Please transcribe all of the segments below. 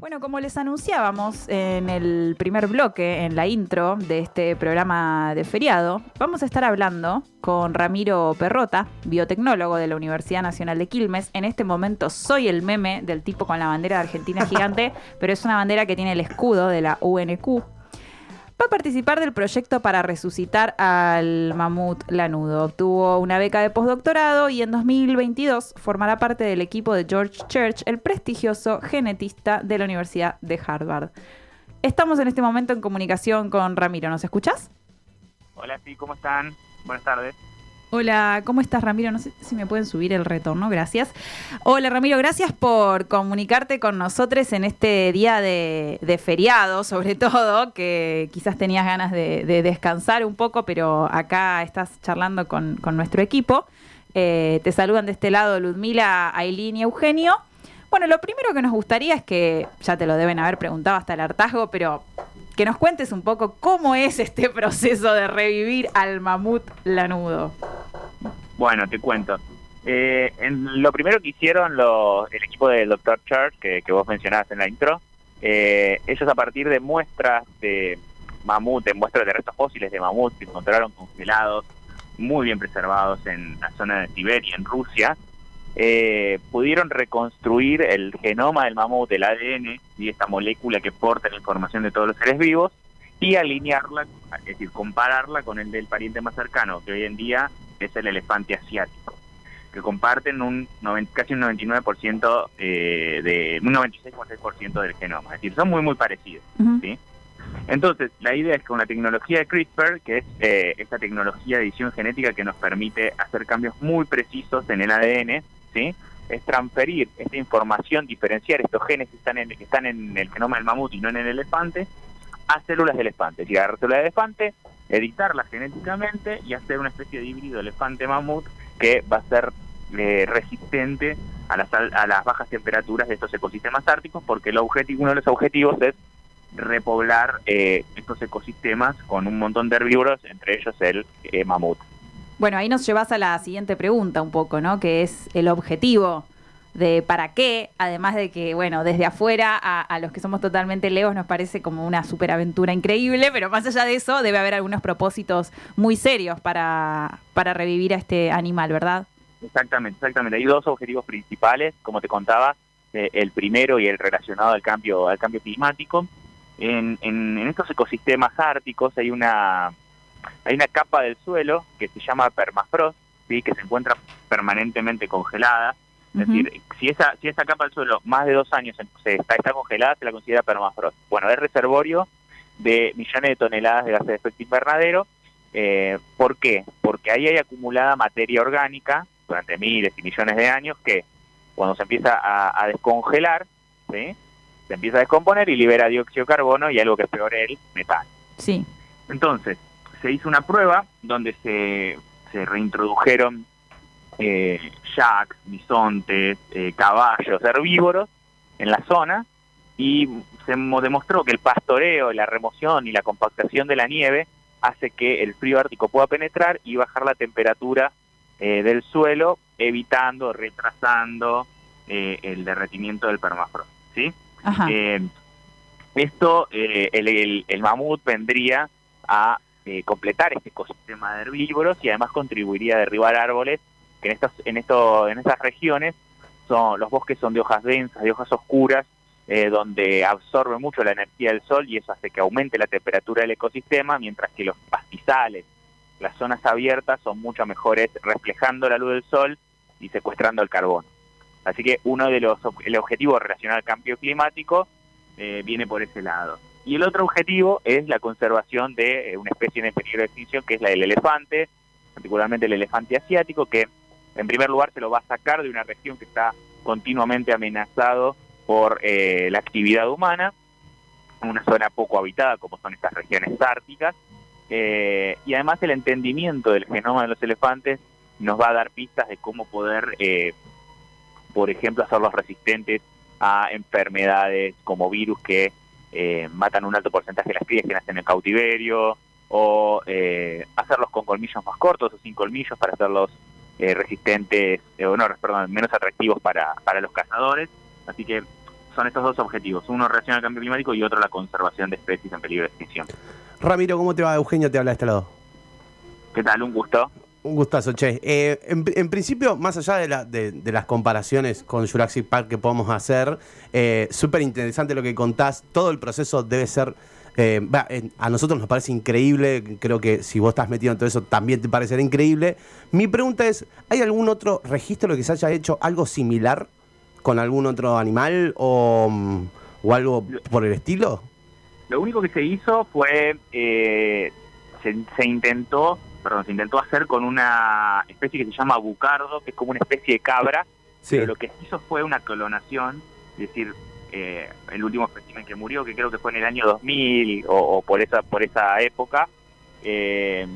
Bueno, como les anunciábamos en el primer bloque, en la intro de este programa de feriado, vamos a estar hablando con Ramiro Perrota, biotecnólogo de la Universidad Nacional de Quilmes. En este momento soy el meme del tipo con la bandera de Argentina gigante, pero es una bandera que tiene el escudo de la UNQ, va a participar del proyecto para resucitar al mamut lanudo. Obtuvo una beca de postdoctorado y en 2022 formará parte del equipo de George Church, el prestigioso genetista de la Universidad de Harvard. Estamos en este momento en comunicación con Ramiro. ¿Nos escuchas? Hola, sí, ¿cómo están? Buenas tardes. Hola, ¿cómo estás Ramiro? No sé si me pueden subir el retorno, gracias. Hola Ramiro, gracias por comunicarte con nosotros en este día de, feriado, sobre todo, que quizás tenías ganas de, descansar un poco, pero acá estás charlando con, nuestro equipo. Eh, te saludan de este lado Ludmila, Aileen y Eugenio. Bueno, lo primero que nos gustaría es que, ya te lo deben haber preguntado hasta el hartazgo, pero que nos cuentes un poco cómo es este proceso de revivir al mamut lanudo. Bueno, te cuento. Eh, en lo primero que hicieron el equipo del Dr. Church, que, vos mencionabas en la intro, eh, ellos a partir de muestras de mamut, de muestras de restos fósiles de mamut que encontraron congelados, muy bien preservados en la zona de Siberia, en Rusia, eh, pudieron reconstruir el genoma del mamut, el ADN, y esta molécula que porta la información de todos los seres vivos, y alinearla, es decir, compararla con el del pariente más cercano, que hoy en día es el elefante asiático, que comparten un casi un 99% eh, de un 96,6% del genoma, es decir, son muy muy parecidos, ¿sí? Entonces, la idea es que con la tecnología de CRISPR, que es eh, esta tecnología de edición genética que nos permite hacer cambios muy precisos en el ADN, ¿sí? es transferir esta información, diferenciar estos genes que están en, que están en el genoma del mamut y no en el elefante, a células de elefante. Es decir, a células de elefante, editarlas genéticamente y hacer una especie de híbrido elefante-mamut que va a ser eh, resistente a las, a las bajas temperaturas de estos ecosistemas árticos, porque el objetivo, uno de los objetivos es repoblar eh, estos ecosistemas con un montón de herbívoros, entre ellos el eh, mamut. Bueno, ahí nos llevas a la siguiente pregunta un poco, ¿no? Que es el objetivo de para qué, además de que, bueno, desde afuera a, los que somos totalmente leos nos parece como una superaventura increíble, pero más allá de eso debe haber algunos propósitos muy serios para, para revivir a este animal, ¿verdad? Exactamente, exactamente. Hay dos objetivos principales, como te contaba, eh, el primero y el relacionado al cambio, al cambio climático. En, en, en estos ecosistemas árticos hay una hay una capa del suelo que se llama permafrost, ¿sí? que se encuentra permanentemente congelada. Es decir, si esa, si esa capa del suelo más de dos años se está, está congelada, se la considera permafrost. Bueno, es reservorio de millones de toneladas de gases de efecto invernadero. Eh, ¿Por qué? Porque ahí hay acumulada materia orgánica durante miles y millones de años que cuando se empieza a, descongelar, ¿sí? se empieza a descomponer y libera dióxido de carbono y algo que es peor, el metano. Sí. Entonces, se hizo una prueba donde se, se reintrodujeron eh, jacks, bisontes, eh, caballos, herbívoros en la zona y se demostró que el pastoreo, la remoción y la compactación de la nieve hace que el frío ártico pueda penetrar y bajar la temperatura eh, del suelo, evitando, retrasando eh, el derretimiento del permafrost. ¿sí? esto, el, el mamut vendría a eh, completar este ecosistema de herbívoros y además contribuiría a derribar árboles que en estas en esto en estas regiones son los bosques son de hojas densas de hojas oscuras eh, donde absorbe mucho la energía del sol y eso hace que aumente la temperatura del ecosistema mientras que los pastizales las zonas abiertas son mucho mejores reflejando la luz del sol y secuestrando el carbono. Así que uno de los el objetivo relacionado al cambio climático eh, viene por ese lado. Y el otro objetivo es la conservación de eh, una especie en peligro de extinción, que es la del elefante, particularmente el elefante asiático, que en primer lugar se lo va a sacar de una región que está continuamente amenazado por eh, la actividad humana, una zona poco habitada como son estas regiones árticas, eh, y además el entendimiento del genoma de los elefantes nos va a dar pistas de cómo poder, por ejemplo, hacerlos resistentes a enfermedades como virus que eh, matan un alto porcentaje de las crías que nacen en cautiverio, o eh, hacerlos con colmillos más cortos o sin colmillos para hacerlos eh, resistentes, o no, perdón, menos atractivos para, para los cazadores. Así que son estos dos objetivos, uno reacción al cambio climático y otro la conservación de especies en peligro de extinción. Ramiro, ¿cómo te va? Eugenio te habla de este lado. ¿Qué tal? Un gusto. Un gustazo, che. Eh, en, principio, más allá de, la, de, las comparaciones con Jurassic Park que podemos hacer, eh, súper interesante lo que contás. Todo el proceso debe ser... Eh, a nosotros nos parece increíble, creo que si vos estás metido en todo eso también te parecerá increíble. Mi pregunta es, ¿hay algún otro registro que se haya hecho algo similar con algún otro animal o, mm, o algo por el estilo? Lo único que se hizo fue, se, se intentó perdón, se intentó hacer con una especie que se llama bucardo, que es como una especie de cabra, pero lo que se hizo fue una clonación, es decir, eh, el último espécimen que murió, que creo que fue en el año 2000 o, por esa por esa época, eh,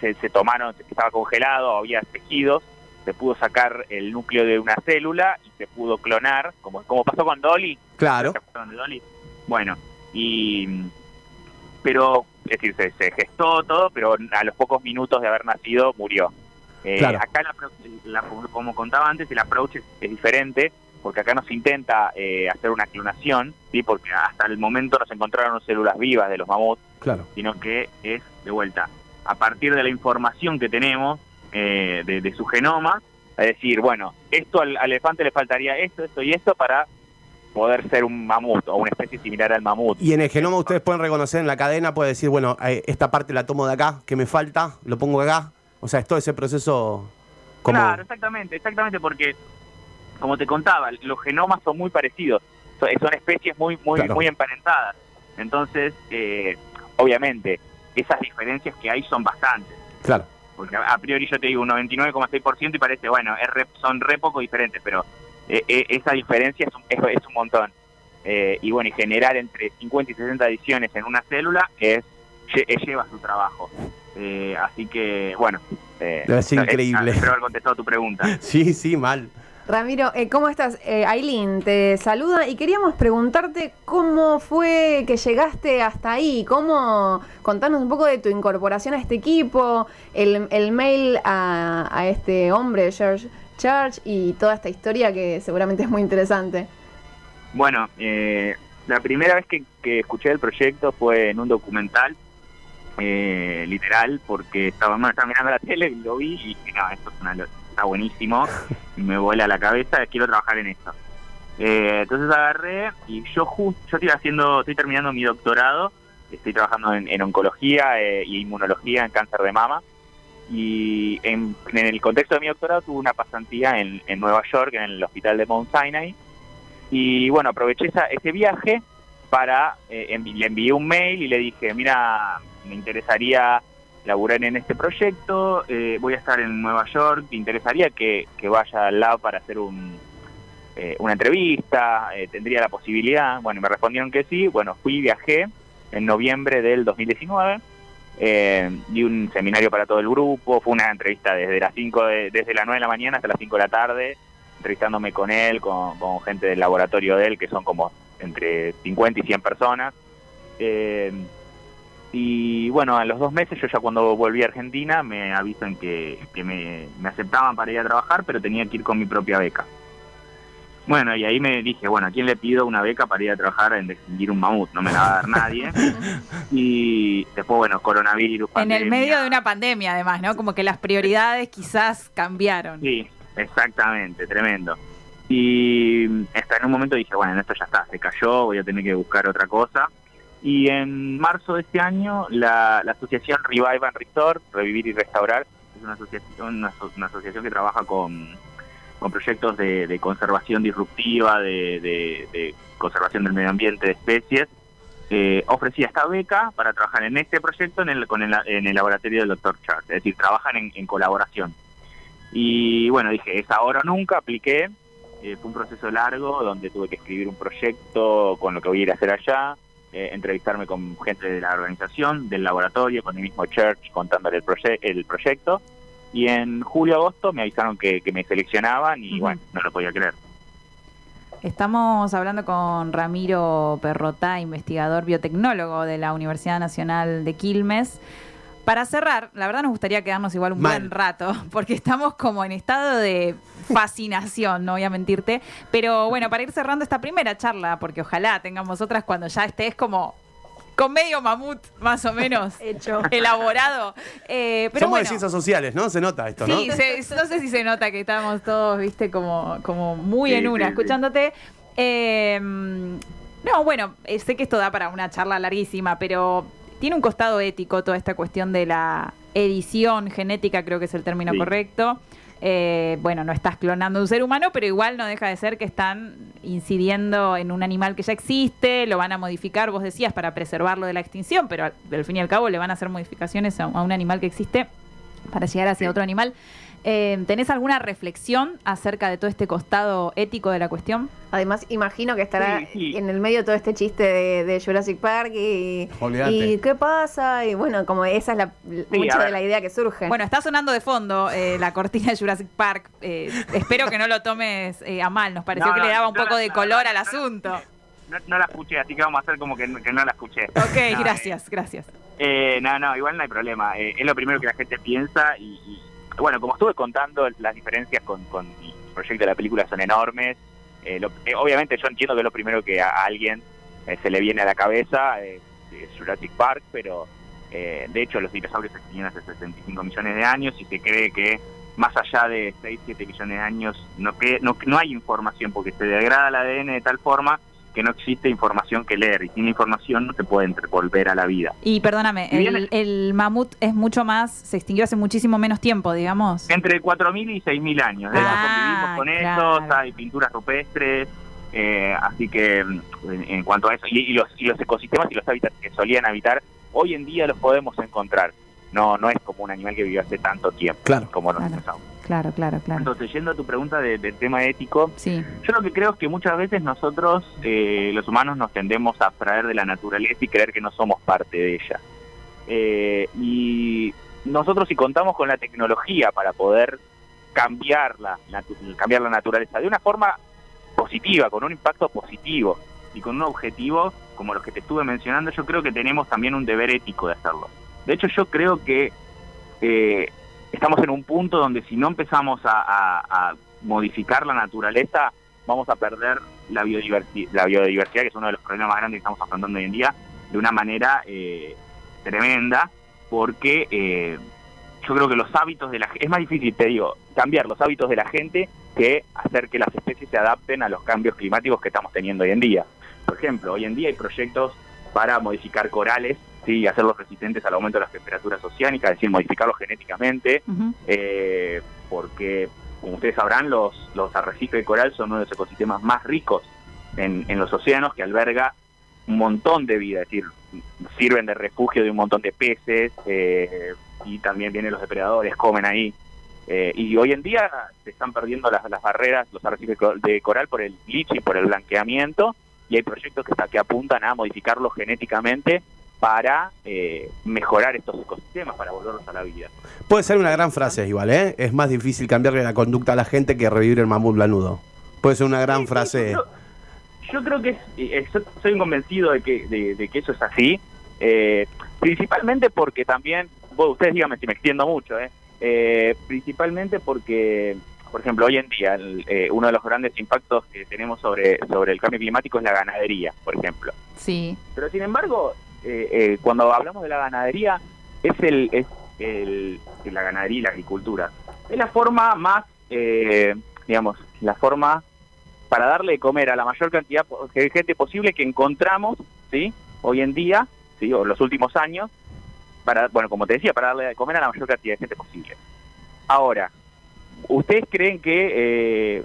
se, tomaron, estaba congelado, había tejidos, se pudo sacar el núcleo de una célula y se pudo clonar, como, como pasó con Dolly. Claro. Dolly? Bueno, y pero es decir, se, gestó todo, pero a los pocos minutos de haber nacido murió. Eh, acá, como contaba antes, el approach es, diferente, porque acá no se intenta eh, hacer una clonación, ¿sí? porque hasta el momento no se encontraron células vivas de los mamuts, claro. sino que es, de vuelta, a partir de la información que tenemos eh, de, su genoma, es decir, bueno, esto al, al elefante le faltaría esto, esto y esto para poder ser un mamut o una especie similar al mamut. Y en el genoma ustedes pueden reconocer en la cadena, puede decir, bueno, eh, esta parte la tomo de acá, que me falta, lo pongo acá. O sea, es todo ese proceso como... Claro, exactamente, exactamente, porque, como te contaba, los genomas son muy parecidos, son, especies muy, muy, muy emparentadas. Entonces, eh, obviamente, esas diferencias que hay son bastantes. Claro. Porque a, priori yo te digo un 99,6% y parece, bueno, son re poco diferentes, pero eh, eh, esa diferencia es un, es, un montón. Eh, y bueno, y generar entre 50 y 60 ediciones en una célula es, lleva su trabajo. así que, bueno. es increíble. espero haber contestado tu pregunta. sí, sí, mal. Ramiro, ¿cómo estás? Aileen te saluda y queríamos preguntarte cómo fue que llegaste hasta ahí, cómo contanos un poco de tu incorporación a este equipo, el, el mail a, a este hombre, George Church y toda esta historia que seguramente es muy interesante. Bueno, eh, la primera vez que, escuché el proyecto fue en un documental, eh, literal, porque estaba, mirando la tele y lo vi y dije, no, esto es una, está buenísimo, me vuela la cabeza, quiero trabajar en esto. Eh, entonces agarré y yo justo, yo estoy haciendo, estoy terminando mi doctorado, estoy trabajando en, en oncología y inmunología en cáncer de mama y en, el contexto de mi doctorado tuve una pasantía en, Nueva York, en el hospital de Mount Sinai, y bueno, aproveché esa, ese viaje para, eh, le envié un mail y le dije, mira, me interesaría laburar en este proyecto, eh, voy a estar en Nueva York, ¿te interesaría que, vaya al lado para hacer un, eh, una entrevista? ¿Tendría la posibilidad? Bueno, me respondieron que sí, bueno, fui, viajé en noviembre del 2019 eh, di un seminario para todo el grupo, fue una entrevista desde las 5 desde las 9 de la mañana hasta las 5 de la tarde, entrevistándome con él, con, gente del laboratorio de él, que son como entre 50 y 100 personas. Eh, y bueno, a los dos meses, yo ya cuando volví a Argentina, me avisan que, que me, me aceptaban para ir a trabajar, pero tenía que ir con mi propia beca. Bueno, y ahí me dije, bueno, ¿a quién le pido una beca para ir a trabajar en distinguir un mamut? No me la va a dar nadie. y después, bueno, coronavirus. En el medio de una pandemia, además, ¿no? Como que las prioridades quizás cambiaron. Sí, exactamente, tremendo. Y hasta en un momento dije, bueno, esto ya está, se cayó, voy a tener que buscar otra cosa. Y en marzo de este año, la, asociación Revive and Restore, Revivir y Restaurar, es una asociación, una asociación que trabaja con con proyectos de, conservación disruptiva, de, conservación del medio ambiente, de especies, eh, ofrecía esta beca para trabajar en este proyecto en el, con el, en el laboratorio del Dr. Chart, es decir, trabajan en, colaboración. Y bueno, dije, es ahora o nunca, apliqué, eh, fue un proceso largo donde tuve que escribir un proyecto con lo que voy a ir a hacer allá, eh, entrevistarme con gente de la organización, del laboratorio, con el mismo Church contándole el, el proyecto. Y en julio-agosto me avisaron que, me seleccionaban y bueno, no lo podía creer. Estamos hablando con Ramiro Perrotá, investigador biotecnólogo de la Universidad Nacional de Quilmes, Para cerrar, la verdad nos gustaría quedarnos igual un Mal. buen rato, porque estamos como en estado de fascinación, no voy a mentirte. Pero bueno, para ir cerrando esta primera charla, porque ojalá tengamos otras cuando ya estés como con medio mamut, más o menos, Hecho. elaborado. Eh, pero Somos de ciencias sociales, ¿no? Se nota esto, ¿no? Sí, se- no sé si se nota que estamos todos, viste, como, como muy Sí, en una, sí, sí. escuchándote. Eh, no, bueno, eh, sé que esto da para una charla larguísima, pero tiene un costado ético toda esta cuestión de la edición genética, creo que es el término Sí. correcto. Eh, bueno, no estás clonando un ser humano, pero igual no deja de ser que están incidiendo en un animal que ya existe, lo van a modificar, vos decías, para preservarlo de la extinción, pero al, al fin y al cabo le van a hacer modificaciones a, a un animal que existe para llegar hacia otro animal. Eh, ¿Tenés alguna reflexión acerca de todo este costado ético de la cuestión? Además, imagino que estará Sí, sí. en el medio todo este chiste de, de Jurassic Park y, Olvídate. y qué pasa. Y bueno, como esa es la, mucha de la idea que surge. Bueno, está sonando de fondo eh, la cortina de Jurassic Park. Eh, espero que no lo tomes eh, a mal. Nos pareció No, que no, le daba un no, poco no, de color no, al asunto. No, no la escuché, así que vamos a hacer como que, que no la escuché. Ok, No, gracias, gracias. Eh, no, no, igual no hay problema. Eh, es lo primero que la gente piensa y, y, bueno, como estuve contando, las diferencias con, con el proyecto de la película son enormes. Eh, lo- eh, obviamente yo entiendo que es lo primero que a, alguien eh, se le viene a la cabeza eh, es Jurassic Park, pero eh, de hecho los dinosaurios existían hace 65 millones de años y se cree que más allá de 6, 7 millones de años no, que, no, no hay información porque se degrada el ADN de tal forma que no existe información que leer y sin información no se puede volver a la vida. Y perdóname, Y el, el mamut es mucho más, se extinguió hace muchísimo menos tiempo, digamos. Entre 4.000 y 6.000 años. Hecho, Ah, convivimos con claro. ellos, hay pinturas rupestres, eh, así que en, en cuanto a eso, y, y los, y los ecosistemas y los hábitats que solían habitar, hoy en día los podemos encontrar. No no es como un animal que vivió hace tanto tiempo, Claro. como los Claro. dinosaurios. Claro, claro, claro. Entonces, yendo a tu pregunta de- del tema ético, Sí, yo lo que creo es que muchas veces nosotros, eh, los humanos, nos tendemos a abstraer de la naturaleza y creer que no somos parte de ella. Eh, y nosotros si contamos con la tecnología para poder cambiar la, cambiar la naturaleza de una forma positiva, con un impacto positivo y con un objetivo como los que te estuve mencionando, yo creo que tenemos también un deber ético de hacerlo. De hecho, yo creo que eh, estamos en un punto donde si no empezamos a, modificar la naturaleza, vamos a perder la biodiversidad, la biodiversidad, que es uno de los problemas más grandes que estamos afrontando hoy en día, de una manera eh, tremenda, porque eh, yo creo que los hábitos de la gente, es más difícil, te digo, cambiar los hábitos de la gente que hacer que las especies se adapten a los cambios climáticos que estamos teniendo hoy en día. Por ejemplo, hoy en día hay proyectos para modificar corales, sí, y hacerlos resistentes al aumento de las temperaturas oceánicas, es decir, modificarlos genéticamente, eh, porque, como ustedes sabrán, los, los arrecifes de coral son uno de los ecosistemas más ricos en, en los océanos, que alberga un montón de vida, es decir, sirven de refugio de un montón de peces, eh, y también vienen los depredadores, comen ahí. Eh, y hoy en día se están perdiendo las, las barreras, los arrecifes de coral por el bleaching, por el blanqueamiento, y hay proyectos que, que apuntan a modificarlos genéticamente para eh, mejorar estos ecosistemas, para volverlos a la vida. Puede ser una gran frase igual, ¿eh? Es más difícil cambiarle la conducta a la gente que revivir el mamut blanudo. Puede ser una gran Sí, sí, frase. Yo, yo creo que es, eh, so- soy convencido de que, de, de que eso es así, eh, principalmente porque también, bueno, ustedes díganme si me extiendo mucho, eh, eh, principalmente porque, por ejemplo, hoy en día el, eh, uno de los grandes impactos que tenemos sobre, sobre el cambio climático es la ganadería, por ejemplo. Sí, Pero sin embargo, eh, eh, cuando hablamos de la ganadería, es el, la ganadería y la agricultura. Es la forma más, eh, digamos, la forma para darle de comer a la mayor cantidad de gente posible que encontramos, ¿sí? Hoy en día, ¿sí? O en los últimos años, para, bueno, como te decía, para darle de comer a la mayor cantidad de gente posible. Ahora, ¿ustedes creen que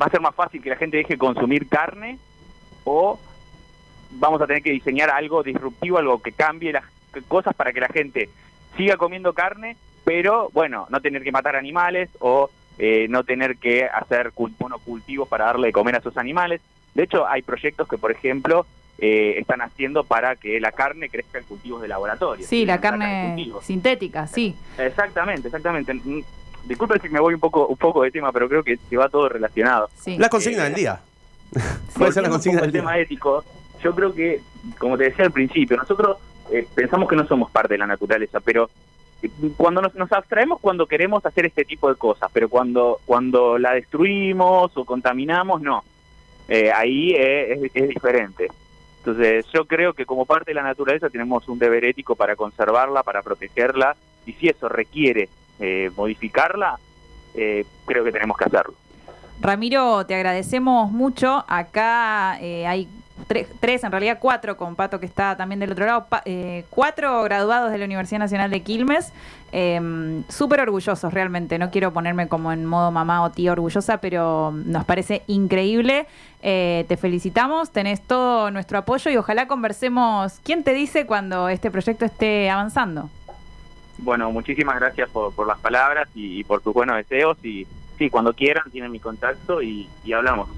va a ser más fácil que la gente deje de consumir carne o vamos a tener que diseñar algo disruptivo, algo que cambie las cosas para que la gente siga comiendo carne, pero bueno, no tener que matar animales o eh, no tener que hacer cul- monocultivos para darle de comer a esos animales. De hecho, hay proyectos que, por ejemplo, eh, están haciendo para que la carne crezca en cultivos de laboratorio. sí, la carne sintética, sí. Exactamente, exactamente. Mm, Disculpen si me voy un poco un poco de tema, pero creo que, que va todo relacionado. sí. La consigna Eh, del día. Puede ser la consigna del al tema día. ético, yo creo que, como te decía al principio, nosotros eh, pensamos que no somos parte de la naturaleza, pero eh, cuando nos, nos abstraemos cuando queremos hacer este tipo de cosas, pero cuando, cuando la destruimos o contaminamos, no. Eh, ahí es, es- diferente. Entonces yo creo que como parte de la naturaleza tenemos un deber ético para conservarla, para protegerla, y si eso requiere eh, modificarla, eh, creo que tenemos que hacerlo. Ramiro, te agradecemos mucho. Acá eh, hay tre- tres, en realidad cuatro, con Pato que está también del otro lado, pa- eh, cuatro graduados de la Universidad Nacional de Quilmes. eh, Súper orgullosos realmente. No quiero ponerme como en modo mamá o tía orgullosa, pero nos parece increíble. Eh, te felicitamos, tenés todo nuestro apoyo y ojalá conversemos. ¿Quién te dice cuando este proyecto esté avanzando? Bueno, muchísimas gracias por, por las palabras y, por tus buenos deseos. Y sí, cuando quieran tienen mi contacto y hablamos.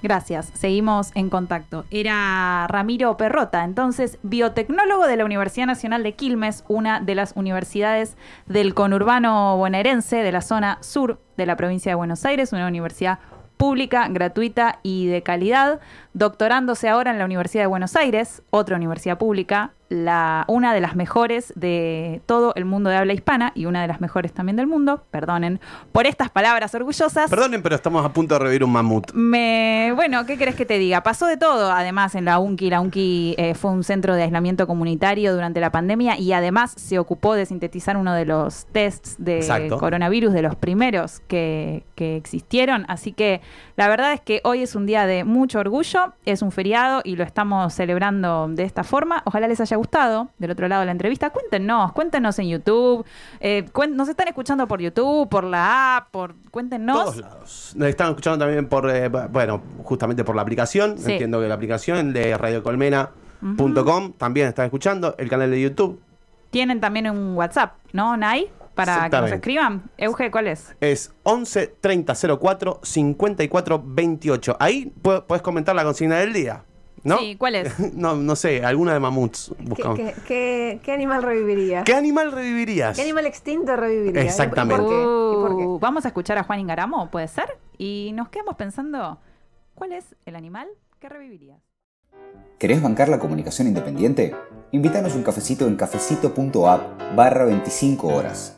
Gracias, seguimos en contacto. Era Ramiro Perrota, entonces biotecnólogo de la Universidad Nacional de Quilmes, una de las universidades del conurbano bonaerense de la zona sur de la provincia de Buenos Aires, una universidad pública, gratuita y de calidad, doctorándose ahora en la Universidad de Buenos Aires, otra universidad pública, la, una de las mejores de todo el mundo de habla hispana y una de las mejores también del mundo, perdonen por estas palabras orgullosas. Perdonen, pero estamos a punto de revivir un mamut. Me, bueno, ¿qué querés que te diga? Pasó de todo, además, en la UNCI. La UNCI eh, fue un centro de aislamiento comunitario durante la pandemia y además se ocupó de sintetizar uno de los tests de Exacto. coronavirus, de los primeros que, que existieron. Así que la verdad es que hoy es un día de mucho orgullo, es un feriado y lo estamos celebrando de esta forma. Ojalá les haya gustado del otro lado de la entrevista. Cuéntenos, cuéntenos en YouTube. eh, cuen- nos están escuchando por YouTube, por la app, por cuéntenos. Todos lados. Nos están escuchando también por, eh, bueno, justamente por la aplicación. Sí. Entiendo que la aplicación de radiocolmena.com también están escuchando. El canal de YouTube Tienen también un WhatsApp, ¿no, Nay? Para que nos escriban. Euge, ¿cuál es? es 11 30 04 54 28. Ahí pu- puedes comentar la consigna del día. ¿No? Sí, ¿cuál es? no, no sé, alguna de mamuts ¿Qué, buscamos. qué, qué- qué animal reviviría? ¿Qué animal revivirías? ¿Qué animal extinto reviviría? Exactamente. ¿Y por qué? ¿Y por qué? Uh, Vamos a escuchar a Juan Ingaramo, ¿puede ser? Y nos quedamos pensando, ¿cuál es el animal que revivirías? ¿Querés bancar la comunicación independiente? Invítanos un cafecito en cafecito.app barra 25 horas.